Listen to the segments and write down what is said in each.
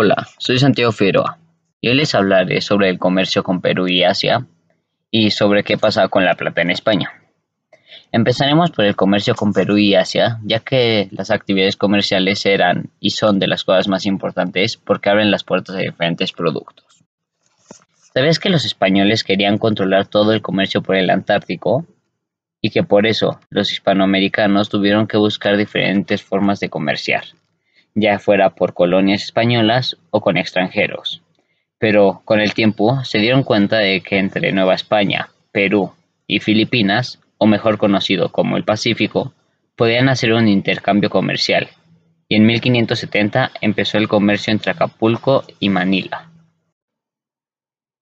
Hola, soy Santiago Figueroa y hoy les hablaré sobre el comercio con Perú y Asia y sobre qué pasa con la plata en España. Empezaremos por el comercio con Perú y Asia, ya que las actividades comerciales eran y son de las cosas más importantes porque abren las puertas a diferentes productos. ¿Sabías que los españoles querían controlar todo el comercio por el Antártico? Y que por eso los hispanoamericanos tuvieron que buscar diferentes formas de comerciar ya fuera por colonias españolas o con extranjeros. Pero con el tiempo se dieron cuenta de que entre Nueva España, Perú y Filipinas, o mejor conocido como el Pacífico, podían hacer un intercambio comercial, y en 1570 empezó el comercio entre Acapulco y Manila.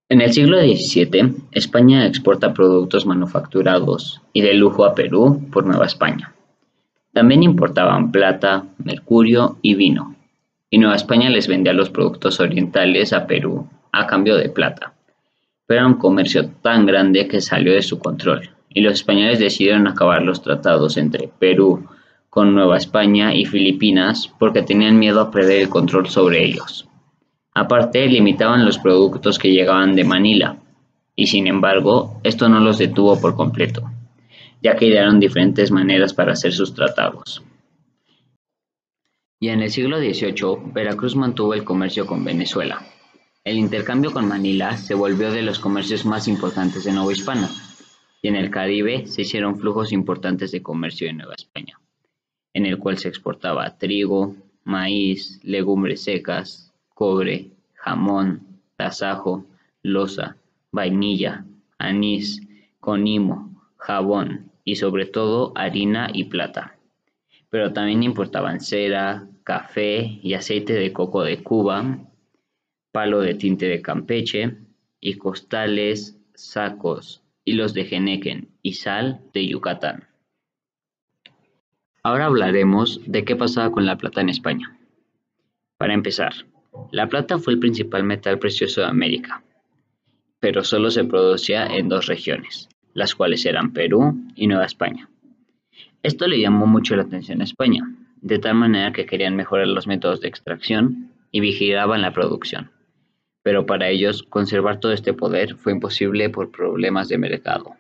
En el siglo XVII, España exporta productos manufacturados y de lujo a Perú por Nueva España. También importaban plata, mercurio y vino, y Nueva España les vendía los productos orientales a Perú a cambio de plata. Pero era un comercio tan grande que salió de su control, y los españoles decidieron acabar los tratados entre Perú con Nueva España y Filipinas porque tenían miedo a perder el control sobre ellos. Aparte, limitaban los productos que llegaban de Manila, y sin embargo, esto no los detuvo por completo ya que idearon diferentes maneras para hacer sus tratados. Y en el siglo XVIII, Veracruz mantuvo el comercio con Venezuela. El intercambio con Manila se volvió de los comercios más importantes de Nueva Hispana, y en el Caribe se hicieron flujos importantes de comercio de Nueva España, en el cual se exportaba trigo, maíz, legumbres secas, cobre, jamón, tasajo, loza, vainilla, anís, conimo, jabón y sobre todo harina y plata. Pero también importaban cera, café y aceite de coco de Cuba, palo de tinte de Campeche y costales, sacos, hilos de Genequen y sal de Yucatán. Ahora hablaremos de qué pasaba con la plata en España. Para empezar, la plata fue el principal metal precioso de América, pero solo se producía en dos regiones, las cuales eran Perú y Nueva España. Esto le llamó mucho la atención a España, de tal manera que querían mejorar los métodos de extracción y vigilaban la producción. Pero para ellos conservar todo este poder fue imposible por problemas de mercado.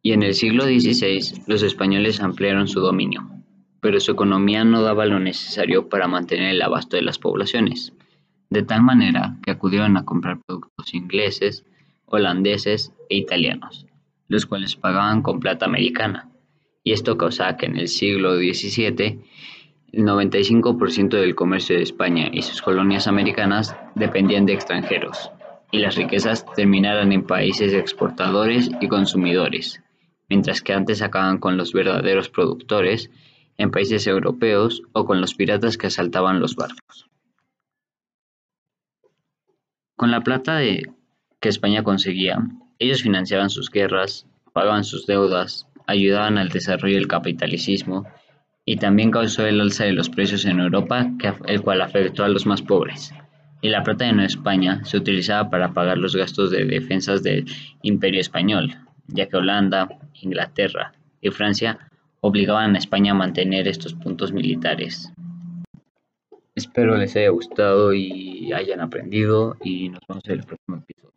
Y en el siglo XVI los españoles ampliaron su dominio, pero su economía no daba lo necesario para mantener el abasto de las poblaciones, de tal manera que acudieron a comprar productos ingleses, holandeses e italianos, los cuales pagaban con plata americana, y esto causaba que en el siglo XVII el 95% del comercio de España y sus colonias americanas dependían de extranjeros, y las riquezas terminaran en países exportadores y consumidores, mientras que antes acababan con los verdaderos productores en países europeos o con los piratas que asaltaban los barcos. Con la plata que España conseguía, ellos financiaban sus guerras, pagaban sus deudas, ayudaban al desarrollo del capitalismo y también causó el alza de los precios en Europa, el cual afectó a los más pobres. Y la plata de Nueva España se utilizaba para pagar los gastos de defensas del Imperio Español, ya que Holanda, Inglaterra y Francia obligaban a España a mantener estos puntos militares. Espero les haya gustado y hayan aprendido y nos vemos en el próximo episodio.